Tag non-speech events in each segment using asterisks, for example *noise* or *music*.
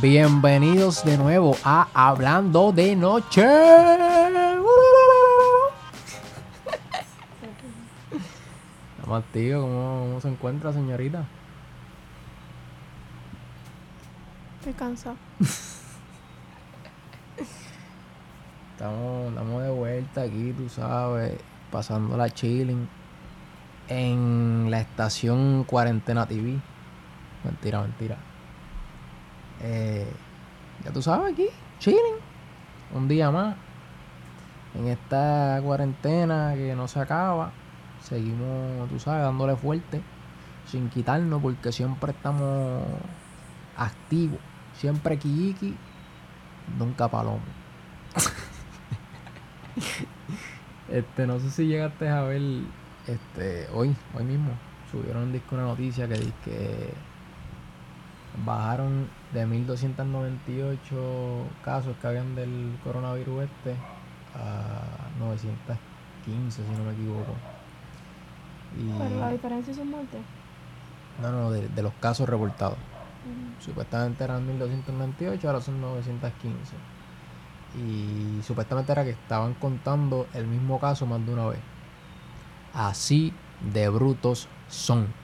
Bienvenidos de nuevo a Hablando de Noche. Vamos, tío, ¿cómo, cómo se encuentra, señorita? Estoy cansado. Estamos, estamos de vuelta aquí, tú sabes, pasando la chilling en la estación Cuarentena TV. Mentira, mentira. Eh, ya tú sabes, aquí, chilling. Un día más. En esta cuarentena que no se acaba. Seguimos, tú sabes, dándole fuerte. Sin quitarnos porque siempre estamos activos. Siempre Kiyiki, nunca Palomo. *laughs* este, no sé si llegaste a ver este hoy, hoy mismo, subieron un disco una noticia que dice que bajaron de 1298 casos que habían del coronavirus este a 915 si no me equivoco. Pero la Y diferencia son muertes. no, no, de, de los casos reportados. Ujú. Supuestamente eran 1298, ahora son 915. Y supuestamente era que estaban contando el mismo caso más de una vez. Así de brutos son.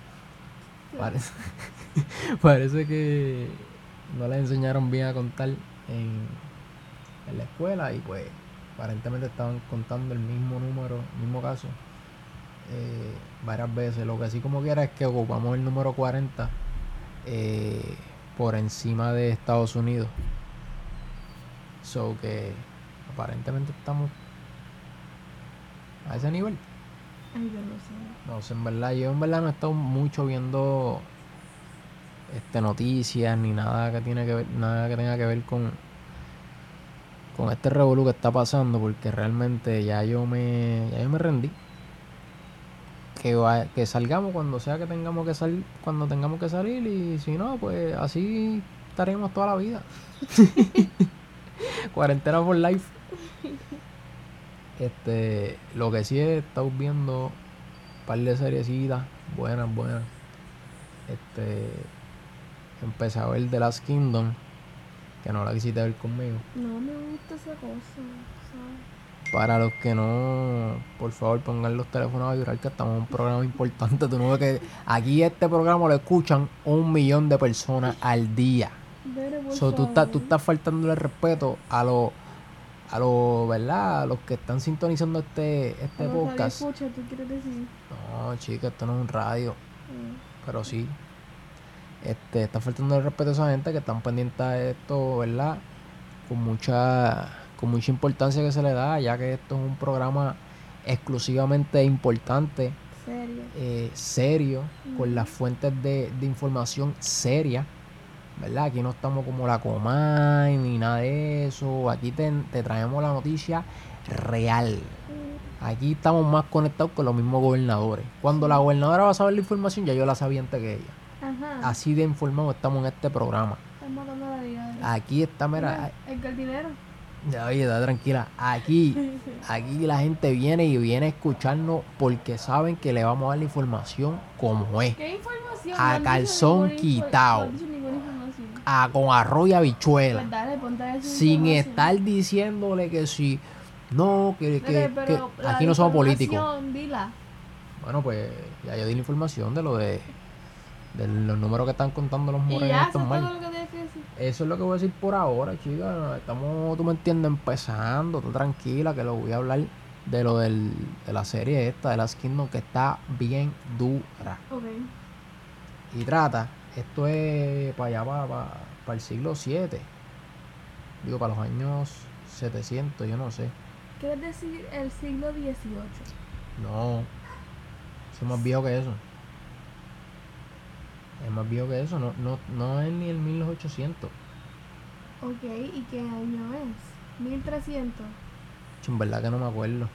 Parece, *laughs* parece que no les enseñaron bien a contar en, en la escuela y pues aparentemente estaban contando el mismo número, el mismo caso eh, varias veces. Lo que sí como quiera es que ocupamos el número 40 eh, por encima de Estados Unidos. So que aparentemente estamos a ese nivel. Ay, yo no sé. No sé, en verdad, yo en verdad no he estado mucho viendo este noticias ni nada que tiene que ver, nada que tenga que ver con con este revolú que está pasando porque realmente ya yo me ya yo me rendí. Que, va- que salgamos cuando sea que tengamos que salir, cuando tengamos que salir y si no, pues así estaremos toda la vida. *laughs* Cuarentena por life. *laughs* Este, lo que sí he estado viendo un par de seriecitas buenas, buenas. Este, empecé a ver The Last Kingdom, que no la quisiste ver conmigo. No me gusta esa cosa, ¿sabes? Para los que no, por favor pongan los teléfonos a vibrar que estamos en un programa importante. Tú no ves que aquí este programa lo escuchan un millón de personas al día. So, tú, estás, tú estás faltándole respeto a los, a los, ¿verdad? A los que están sintonizando este, este podcast. ¿tú quieres decir? No, chica, esto no es un radio, Mm. pero sí. Este, está faltando el respeto a esa gente que están pendientes a esto, ¿verdad? Con mucha, con mucha importancia que se le da, ya que esto es un programa exclusivamente importante, Serio. eh, serio, con Ujú. las fuentes de, de información seria, ¿verdad? Aquí no estamos como la Comay ni nada de eso. Aquí te, te traemos la noticia real. Aquí estamos más conectados con los mismos gobernadores. Cuando la gobernadora va a saber la información, ya yo la sabía antes que ella. Ajá. Así de informados estamos en este programa. Están matando a la vida. Aquí está, mira, El jardinero. ya, oye, está tranquila. Aquí, *laughs* aquí la gente viene y viene a escucharnos porque saben que le vamos a dar la información como es. ¿Qué información? A calzón ninguna A, con arroz y habichuela. Pues dale, ponte Sin estar diciéndole que si. No, que, pero aquí no somos políticos. Dila. Bueno, pues ya yo di la información de lo de, de los números que están contando los morenos eso. Eso es lo que voy a decir por ahora, chica. Estamos, tú me entiendes, empezando. Tú tranquila, que lo voy a hablar de lo del, de la serie esta, de las Kingdom, que está bien dura. Ok. Y trata, esto es para allá, para, para, para el siglo 7. Digo, para los años 700, yo no sé. ¿Quieres decir el siglo XVIII? No, es más viejo que eso. Es más viejo que eso, no, no, no es ni el 1800. Ok, ¿y qué año es? 1300. En verdad que no me acuerdo.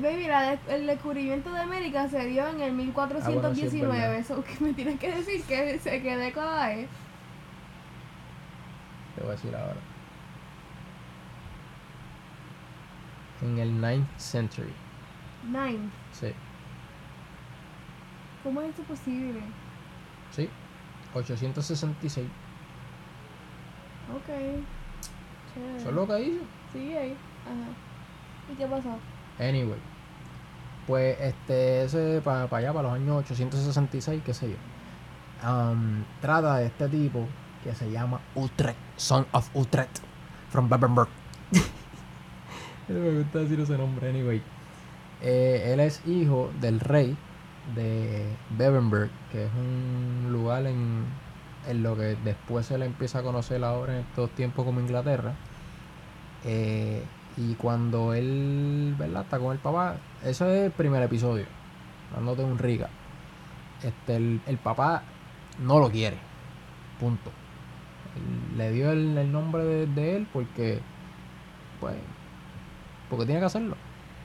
Baby, la de- el descubrimiento de América se dio en el 1419. verdad. Eso que me tienes que decir que se qué década es. Te voy a decir ahora. En el 9th century. Nine. Sí. ¿Cómo es esto posible? Sí. 866. Ok. Chévere. Eso es lo que hizo. Sigue ahí. Ajá. ¿Y qué pasó? Anyway. Pues este, ese para allá, para los años 866, qué sé yo. um, trata de este tipo que se llama Utrecht, Son of Utrecht, from Bebbenberg. *laughs* Me gusta decir ese nombre, anyway. Eh, él es hijo del rey de Bebbenberg, que es un lugar en, en lo que después se le empieza a conocer ahora en estos tiempos como Inglaterra. Eh, y cuando él, ¿verdad? Está con el papá, ese es el primer episodio, dándote un riga. Este, el, papá no lo quiere, punto. Él- le dio el, nombre de, él porque, pues, porque tiene que hacerlo,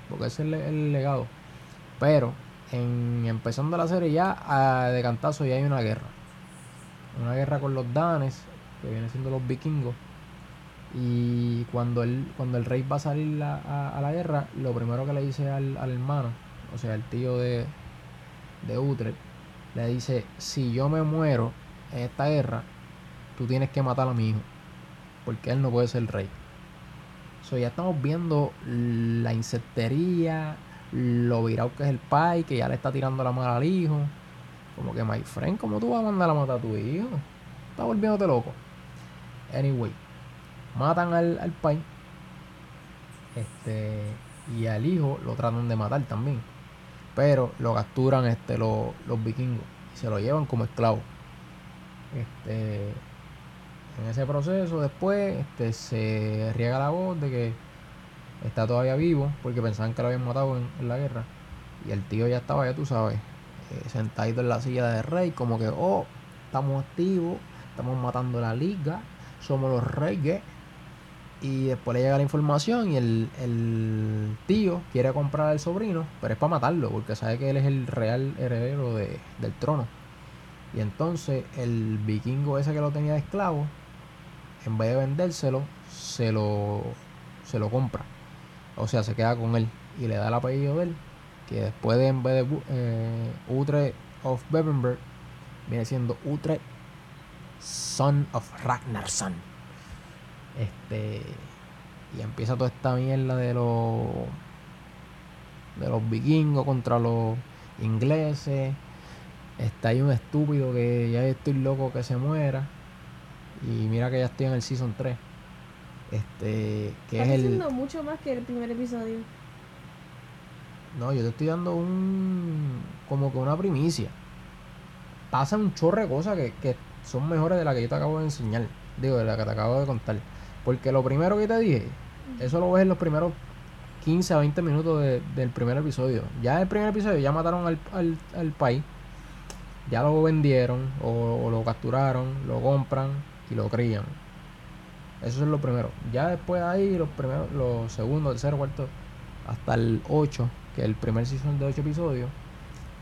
porque ese es el, el legado. Pero, en empezando la serie ya, a- de cantazo ya hay una guerra. Una guerra con los danes, que vienen siendo los vikingos. Y cuando él, cuando el rey va a salir a, a la guerra, lo primero que le dice al, al hermano, o sea, el tío de, de Utrecht, le dice, si yo me muero en esta guerra, tú tienes que matar a mi hijo, porque él no puede ser rey. So, ya estamos viendo la insectería, lo virado que es el pai, que ya le está tirando la mano al hijo. Como que, my friend, ¿cómo tú vas a mandar a matar a tu hijo? Estás volviéndote loco. Anyway, matan al, al pai. Este, y al hijo lo tratan de matar también. Pero lo capturan este, lo- los vikingos y se lo llevan como esclavo. Este, en ese proceso después este, se riega la voz de que está todavía vivo porque pensaban que lo habían matado en, la guerra. Y el tío ya estaba, ya tú sabes, eh, sentadito en la silla de rey, como que, oh, estamos activos, estamos matando la liga, somos los reyes. Y después le llega la información y el, el tío quiere comprar al sobrino, pero es para matarlo, porque sabe que él es el real heredero de- del trono. Y entonces el vikingo ese que lo tenía de esclavo, en vez de vendérselo, se lo, se lo compra. O sea, se queda con él y le da el apellido de él, que después de en vez de eh, Utrecht of Bebbenberg, viene siendo Utrecht Son of Ragnarsson. Este. Y empieza toda esta mierda de los. de los vikingos contra los ingleses. Está ahí un estúpido que ya estoy loco que se muera. Y mira que ya estoy en el season 3. Este. Que Estás es el. mucho más que el primer episodio. No, yo te estoy dando un. como que una primicia. Pasan un chorro de cosas que, que son mejores de las que yo te acabo de enseñar. Digo, de las que te acabo de contar. Porque lo primero que te dije, eso lo ves en los primeros 15 a 20 minutos de- del primer episodio. Ya en el primer episodio ya mataron al, al, al país. Ya lo vendieron o, o lo capturaron, lo compran y lo crían. Eso es lo primero. Ya después ahí, los primeros, los segundos, tercero, cuarto, hasta el 8, que es el primer season de 8 episodios,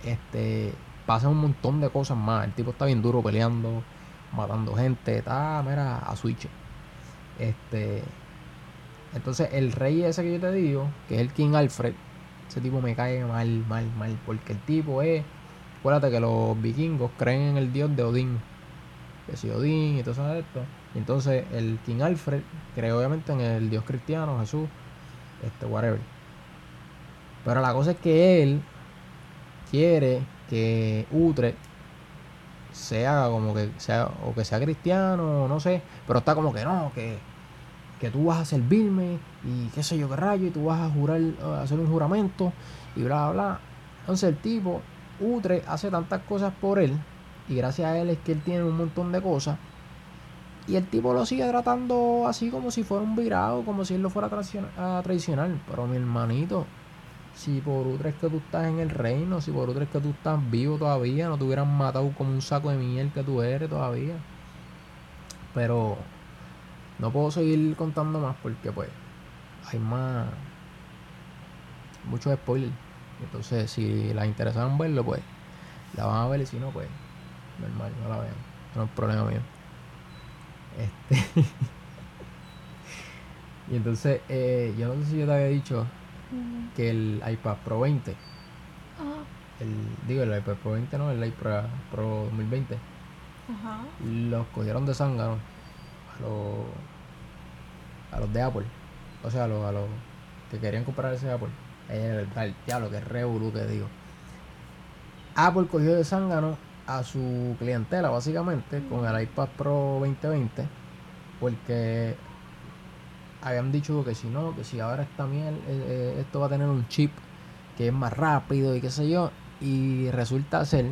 este, pasan un montón de cosas más. El tipo está bien duro peleando, matando gente, está, mira, a switch. Este, entonces el rey ese que yo te digo, que es el King Alfred, ese tipo me cae mal, mal, mal, porque el tipo es, acuérdate que los vikingos creen en el dios de Odín, que si Odín y todo eso de esto. Y entonces el King Alfred cree obviamente en el dios cristiano, Jesús, este, whatever. Pero la cosa es que él quiere que Utrecht se haga como que sea o que sea cristiano, no sé, pero está como que no, que, que tú vas a servirme y qué sé yo qué rayo, y tú vas a jurar, a hacer un juramento y bla bla bla. Entonces el tipo, Utrecht hace tantas cosas por él, y gracias a él es que él tiene un montón de cosas. Y el tipo lo sigue tratando así como si fuera un virado, como si él lo fuera a traicionar. Pero mi hermanito, si por Utrecht que tú estás en el reino, si por Utrecht que tú estás vivo todavía, no te hubieran matado como un saco de miel que tú eres todavía. Pero no puedo seguir contando más porque pues hay más muchos spoilers. Entonces si las interesaban verlo, pues la van a ver y si no, pues normal, no la vean. No es problema mío. Este *laughs* y entonces eh, yo no sé si yo te había dicho Que el iPad Pro 20, Ajá. el, digo el iPad Pro 20 no, el iPad Pro 2020, Ajá. los cogieron de zángano a los, a los de Apple. O sea, a los, a los que querían comprar ese Apple. El, el diablo, que revolú que digo. Apple cogió de zángano a su clientela, básicamente, con el iPad Pro 2020, porque habían dicho que si no, que si ahora esta miel, eh, eh, esto va a tener un chip que es más rápido y qué sé yo, y resulta ser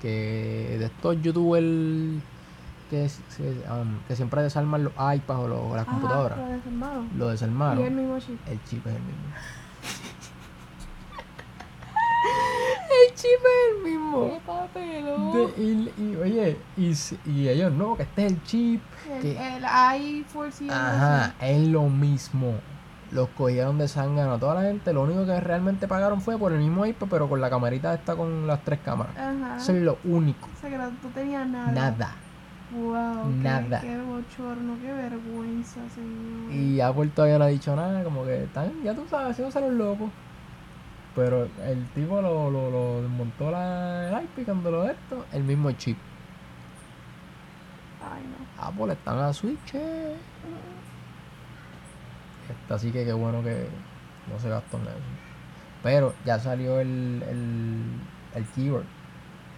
que de estos youtubers que, um, que siempre desarman los iPads o, los- o las Ajá, computadoras, lo desarmaron. lo Y desarmaron, el mismo chip. el chip es el mismo. El chip es el mismo. ¡Qué! De- y, y, oye, y, y ellos no, que este es el chip. El, que- el i4 Ajá, es lo mismo. Los cogieron de zángano a toda la gente. Lo único que realmente pagaron fue por el mismo iPad, pero con la camarita esta con las tres cámaras. Ajá. Eso es lo único. O sea que no, no tenía nada. Nada. Wow. qué- Nada. Qué, bochorno, qué vergüenza, señor. Y Apple todavía no ha dicho nada, como que están, ya tú sabes, se los locos. Pero el tipo lo, lo, lo desmontó la, el iPad cuando lo de esto, el mismo chip. Ay, no. Apple están a Switch. eh. Está así que qué bueno que no se gastó en eso. Pero ya salió el, el, el keyboard.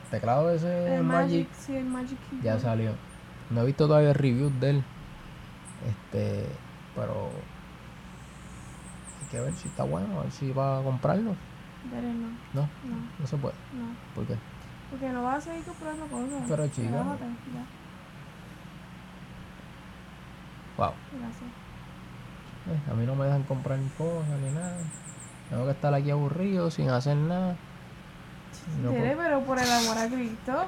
El teclado ese El Magic, Magic, sí, el Magic Keyboard. ya salió. No he visto todavía reviews de él. Este, pero hay que ver si está bueno, a ver si va a comprarlo. Pero no, No, no, no se puede. no. ¿Por qué? Porque no vas a seguir comprando cosas. Pero, chica. Relájate, ya, Wow. gracias. Eh, a mí no me dejan comprar cosas ni nada. Tengo que estar aquí aburrido sin hacer nada. No puedo- pero por el amor a Cristo. *laughs*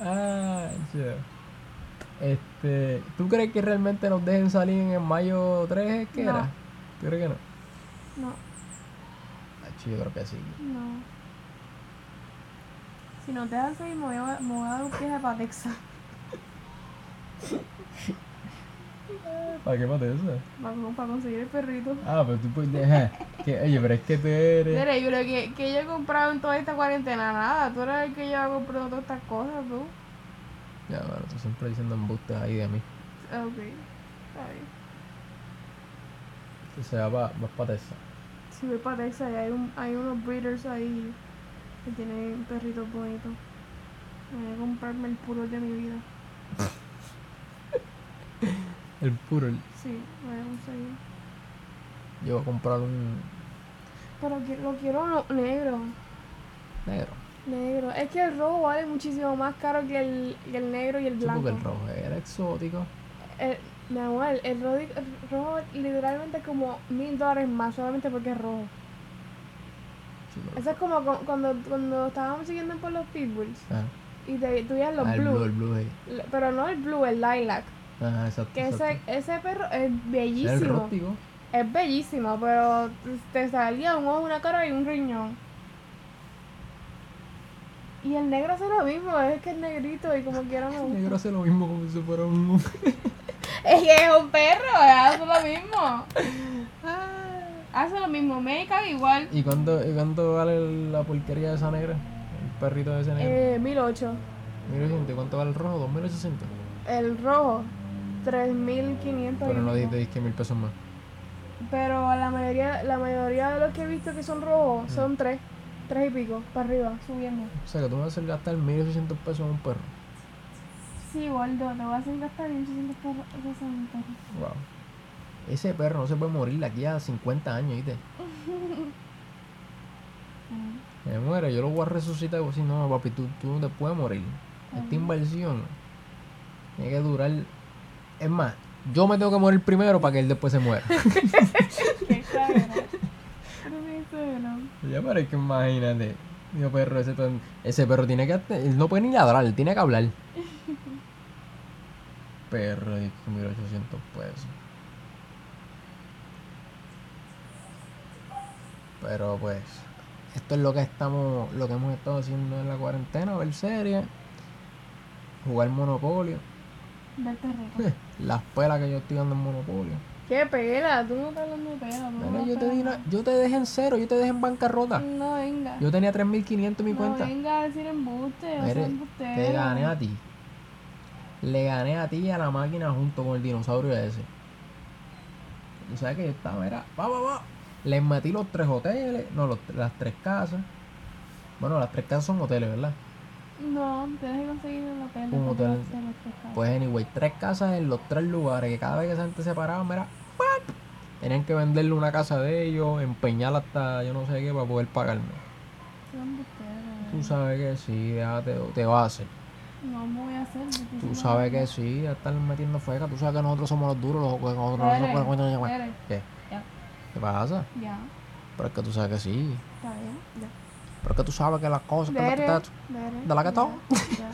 Ah, ya. Este, ¿tú crees que realmente nos dejen salir en el mayo 3 que No. era? ¿Tú crees que no? No, Ah, yo creo que sí. no. Si no te das seguir, me voy a, me voy a dar un viaje para Texas. ¿Para qué mate eso? Para, para conseguir el perrito. Ah, pero tú puedes dejar. Que, oye, pero es que tú eres. Tere, yo creo que, que yo he comprado en toda esta cuarentena nada. Tú eres el que lleva comprando todas estas cosas, tú. Ya, bueno, tú siempre diciendo embustes ahí de mí. Ok. Está bien. O sea, va, para Texas. Si voy para Texas y hay, un, hay unos breeders ahí que tienen perritos bonitos. Voy a comprarme el puro de mi vida. El puro. Sí, voy a conseguir. Yo voy a comprar un Pero lo quiero negro. negro. Negro. Es que el rojo vale muchísimo más caro que el, que el negro y el Sí, blanco. porque el rojo era exótico. El- mi amor, el rojo, el rojo literalmente como mil dólares más solamente porque es rojo. Sí, Eso es como cu- cuando, cuando estábamos siguiendo por los pitbulls Ah, y te, los ah, blue, blue, el blue ahí. Le- pero no el blue, el lilac. Ajá, exacto. Que ese, exacto. ese perro es El bellísimo. Es bellísimo, pero te salía un ojo, una cara y un riñón. Y el negro hace lo mismo, es que es negrito y como quiera *laughs* El negro hace lo mismo como si fuera un. *laughs* Es que es un perro, hace lo mismo. Hace lo mismo, me caga igual. ¿Y cuánto, y cuánto vale la porquería de esa negra? El perrito de ese negro. Eh, 1008. 1800. ¿Y cuánto vale el rojo? 2800. El rojo, 3500. Pero no dijiste que mil pesos más. Pero la mayoría, la mayoría de los que he visto que son rojos son 3. 3 y pico, para arriba, subiendo. O sea que tú me vas a hacer gastar 1800 pesos en un perro. Sí, gordo, te voy a hacer gastar 1800 pesos en un perro. Wow. Ese perro no se puede morir de aquí a 50 años, ¿viste? *laughs* Me muere, yo lo voy a resucitar y voy a decir, no, papi, tú, tú no te puedes morir. Esta inversión tiene que durar. Es más, yo me tengo que morir primero para que él después se muera. *laughs* Qué *laughs* ya, es que imagínate. Digo, perro, ese, perro- ese perro tiene que. Él no puede ni ladrar, él tiene que hablar. Perro, de 1800 pesos. Pero pues, esto es lo que estamos, lo que hemos estado haciendo en la cuarentena, ver series, jugar Monopolio, rico. *laughs* las pelas que yo estoy dando en Monopolio. ¿Qué pela? Tú no estás de pela. no das yo te, di una- yo te dejé en cero, yo te dejé en bancarrota. No venga. Yo tenía 3.500 en mi no cuenta. venga a decir embuste. o sea, te gané a ti. Le gané a ti y a la máquina junto con el dinosaurio ese. Tú sabes que yo estaba, era, va, va, va. Les metí los tres hoteles, no, los- las tres casas. Bueno, las tres casas son hoteles, ¿verdad? No, tienes que conseguir el hotel. Un hotel. los tres. Pues, anyway, tres casas en los tres lugares. Que cada vez que esa gente se paraba, mira, ¡pap! tenían que venderle una casa de ellos, empeñarla hasta yo no sé qué para poder pagarme. Tú eh. sabes que sí, déjate, te va a hacer. No me voy a hacer. Tú sabes que sí, ya están metiendo feca. Tú sabes que nosotros somos los duros, los nosotros nosotros- eres. ¿Qué? Ya. ¿Qué pasa? Ya, Pero es que tú sabes que sí. está bien. Ya. Pero es que tú sabes que las cosas que las que ¿De la que ya, todo? ya.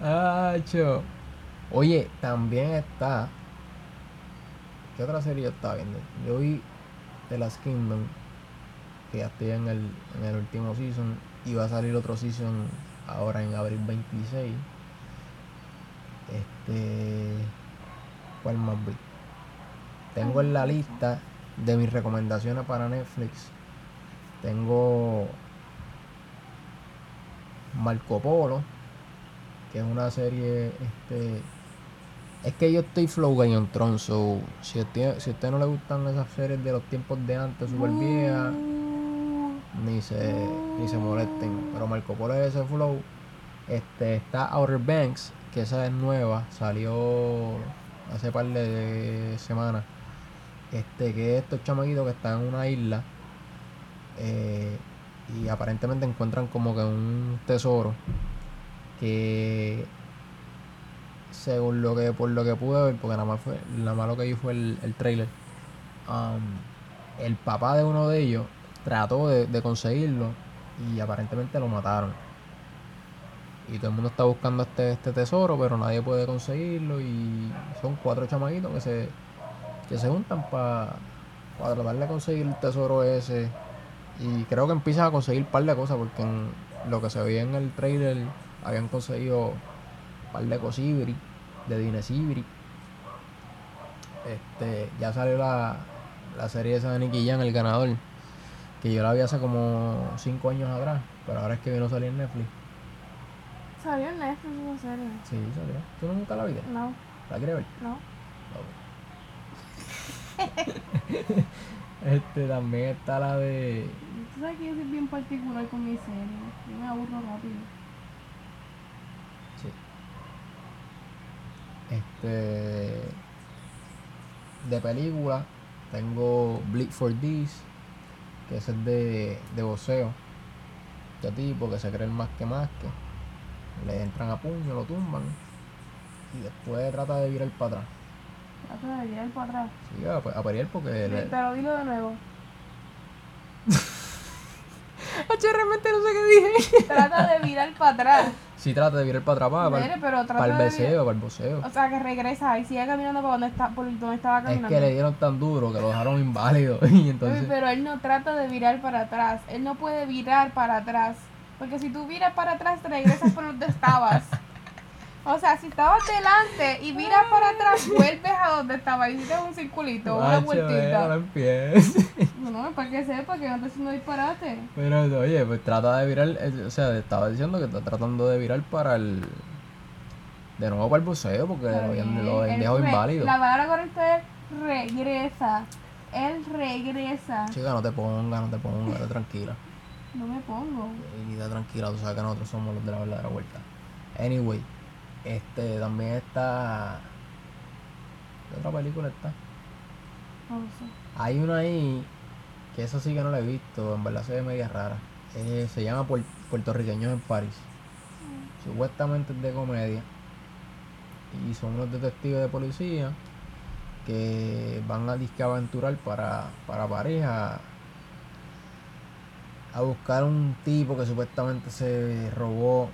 *laughs* Acho. Oye, también está. ¿Qué otra serie yo estaba viendo? Yo vi The Last Kingdom. Que ya estoy en el, en el último season. Y va a salir otro season ahora en abril 26. Este. ¿Cuál más vi? Tengo en la lista de mis recomendaciones para Netflix. Tengo Marco Polo, que es una serie, este, es que yo estoy flow Game of Thrones, so, si a usted, si a usted no le gustan esas series de los tiempos de antes, super viejas, ni se, ni se molesten, pero Marco Polo es ese flow, este, está Outer Banks, que esa es nueva, salió hace par de semanas, este, que es estos chamaquitos que están en una isla, eh, y aparentemente encuentran como que un tesoro que según lo que por lo que pude ver porque nada más fue nada más lo que vi fue el, el trailer um, el papá de uno de ellos trató de, conseguirlo y aparentemente lo mataron. Y todo el mundo está buscando este, este tesoro pero nadie puede conseguirlo y son cuatro chamaquitos que se que se juntan para tratar de conseguir el tesoro ese. Y creo que empiezan a conseguir un par de cosas porque lo que se veía en el trailer habían conseguido un par de cosibri, de dinesibri. Este, ya salió la, la serie esa de Nicky Jam, el ganador, que yo la vi hace como 5 años atrás, pero ahora es que vino a salir en Netflix. Salió en Netflix esa serie. Sí, salió. ¿Tú nunca la viste? No, ¿La quieres ver? no. *laughs* Este, también está la de... Tú sabes que yo soy bien particular con mi serie. Yo me aburro rápido. Sí. Este. De película, tengo Bleed for This, que ese es de, de boxeo. Este tipo que se cree el más que más que. Le entran a puño, lo tumban. Y después trata de virar para atrás. Trata de virar para atrás. Sí, a, a pelear porque. le- Pero dilo de nuevo. *laughs* Oye, realmente no sé qué dije. Trata de virar para atrás. Sí, trata de virar para atrás, para, pero el beseo, para el boxeo. O sea, que regresa y sigue caminando por donde, está, por donde estaba Es caminando. que le dieron tan duro que lo dejaron inválido. *laughs* Y entonces. Pero él no trata de virar para atrás. Él no puede virar para atrás. Porque si tú viras para atrás, te regresas por donde estabas. O sea, si estabas delante y viras para atrás, *laughs* vuelves a donde estabas. Hiciste un circulito, una Macho, vueltita. *laughs* No, para que sepa que no te haciendo disparate. Pero oye, pues trata de virar, o sea, estaba diciendo que está tratando de virar para el de nuevo para el buceo porque Está lo habían dejado inválido. La palabra correcta es regresa. Él regresa. Chica, no te pongas, no te estate tranquila. No me pongo. Y da tranquila, tú sabes que nosotros somos los de la verdadera vuelta. Anyway, este también está ¿Qué otra película está? No sé. Hay una ahí que esa sí que no la he visto, en verdad se ve media rara. Eh, se llama Puer- Puertorriqueños en París. Supuestamente es de comedia. Y son unos detectives de policía que van a disque aventurar para, para París a, a buscar un tipo que supuestamente se robó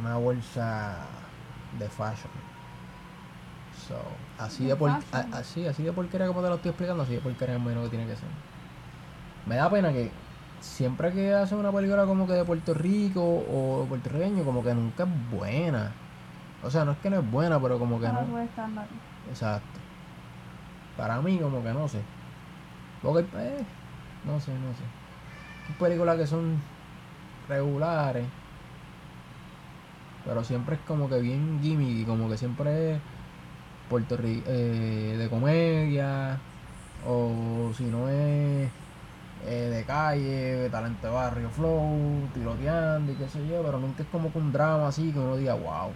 una bolsa de fashion. So, así De de, por, fashion. a- así, así de porquería como te lo estoy explicando, así de porquería menos que tiene que ser. Me da pena que siempre que hacen una película como que de Puerto Rico o puertorriqueño, como que nunca es buena. O sea, no es que no es buena, pero como que no. estándar. Exacto. Para mí, como que no sé. Porque, eh, no sé, no sé. Hay películas que son regulares. Pero siempre es como que bien gimmicky, como que siempre es Puerto Ri- eh, de comedia, o si no es eh, de calle, talento de barrio, flow, tiroteando y qué sé yo, pero nunca es como que un drama así que uno diga, wow.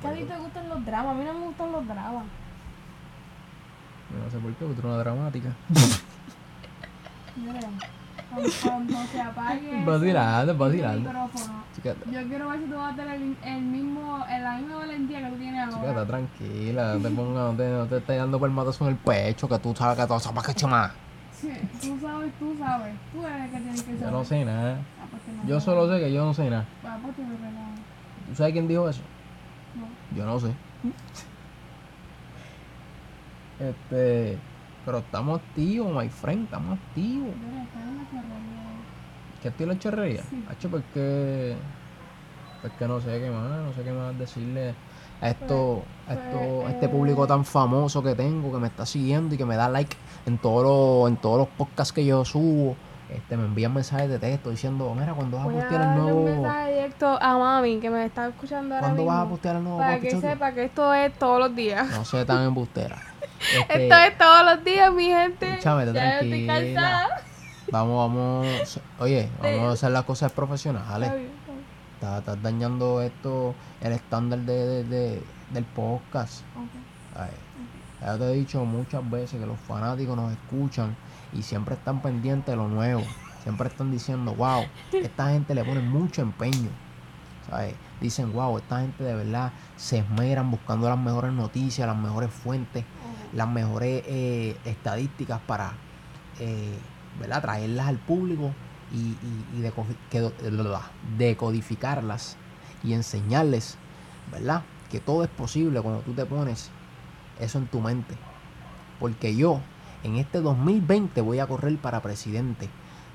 Que a ti película". te gustan los dramas, a mí no me gustan los dramas. No sé por qué, porque tú eres una dramática. *laughs* Mira, cuando, cuando se apague *laughs* Vacilando, vacilando. micrófono, Chica, Yo quiero ver si tú vas a tener el, el mismo, el- la misma valentía que tú tienes chica, ahora. está tranquila, no te pongas, no te, no te estés dando palmatas en el pecho, que tú sabes que tú sabes que chama. Sí, tú sabes, tú sabes. Tú eres el que tienes que saber. Yo no sé nada. Ah, pues Yo solo sé que yo no sé nada. Ah, pues te. ¿Tú sabes quién dijo eso? No. Yo no sé. *laughs* Este. Pero estamos activos, my friend, estamos activos. Mira, está en la. ¿Qué chorrería? Sí. Hacho, porque. Porque no sé qué más, no sé qué más decirle a esto, a esto, a este público tan famoso que tengo, que me está siguiendo y que me da like en todos los, en todos los podcasts que yo subo. Este, me envían mensajes de texto diciendo, mira, cuando vas a postear el darle un nuevo. mensaje directo a mami que me está escuchando ahora ¿Cuándo mismo. vas a postear el nuevo Para que sepa que esto es todos los días. No sé tan embustera. *laughs* Este, Esto es todos los días, mi gente. Escúchame, ya estoy tranquila. cansada. Vamos, vamos. Oye, *laughs* vamos a hacer las cosas profesionales. Está bien, está bien. Estás, estás dañando esto, el estándar de, de- de- del podcast. Ok. Ay, ya te he dicho muchas veces que los fanáticos nos escuchan y siempre están pendientes de lo nuevo. Siempre están diciendo, wow, esta gente le pone mucho empeño. ¿sabes? Dicen, wow, esta gente de verdad se esmeran buscando las mejores noticias, las mejores fuentes, las mejores eh, estadísticas para eh, ¿verdad? traerlas al público y, y- y deco- que- decodificarlas y enseñarles ¿verdad? que todo es posible cuando tú te pones eso en tu mente. Porque yo en este 2020 voy a correr para presidente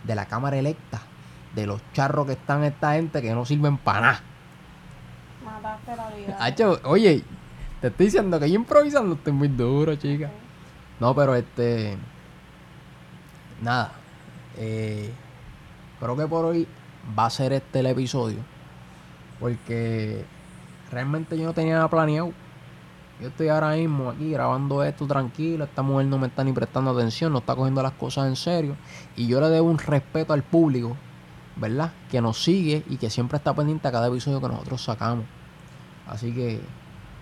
de la Cámara Electa, de los charros que están esta gente que no sirven para nada. Mataste la vida. Hacho, oye, te estoy diciendo que yo improvisando estoy muy duro, chica. No, pero este. Nada. Eh, creo que por hoy va a ser este el episodio. Porque realmente yo no tenía nada planeado. Yo estoy ahora mismo aquí grabando esto tranquilo. Esta mujer no me está ni prestando atención, no está cogiendo las cosas en serio. Y yo le debo un respeto al público, ¿verdad? Que nos sigue y que siempre está pendiente a cada episodio que nosotros sacamos. Así que,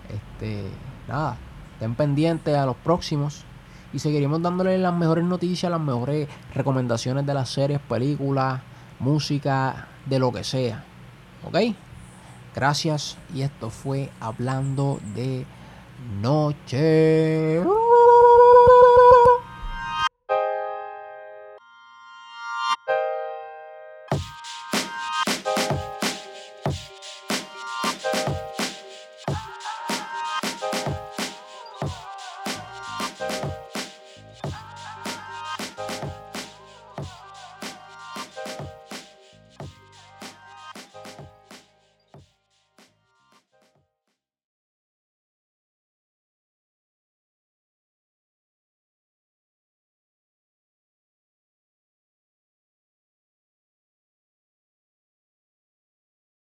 este, nada, estén pendientes a los próximos y seguiremos dándole las mejores noticias, las mejores recomendaciones de las series, películas, música, de lo que sea. ¿Ok? Gracias y esto fue Hablando de Noche.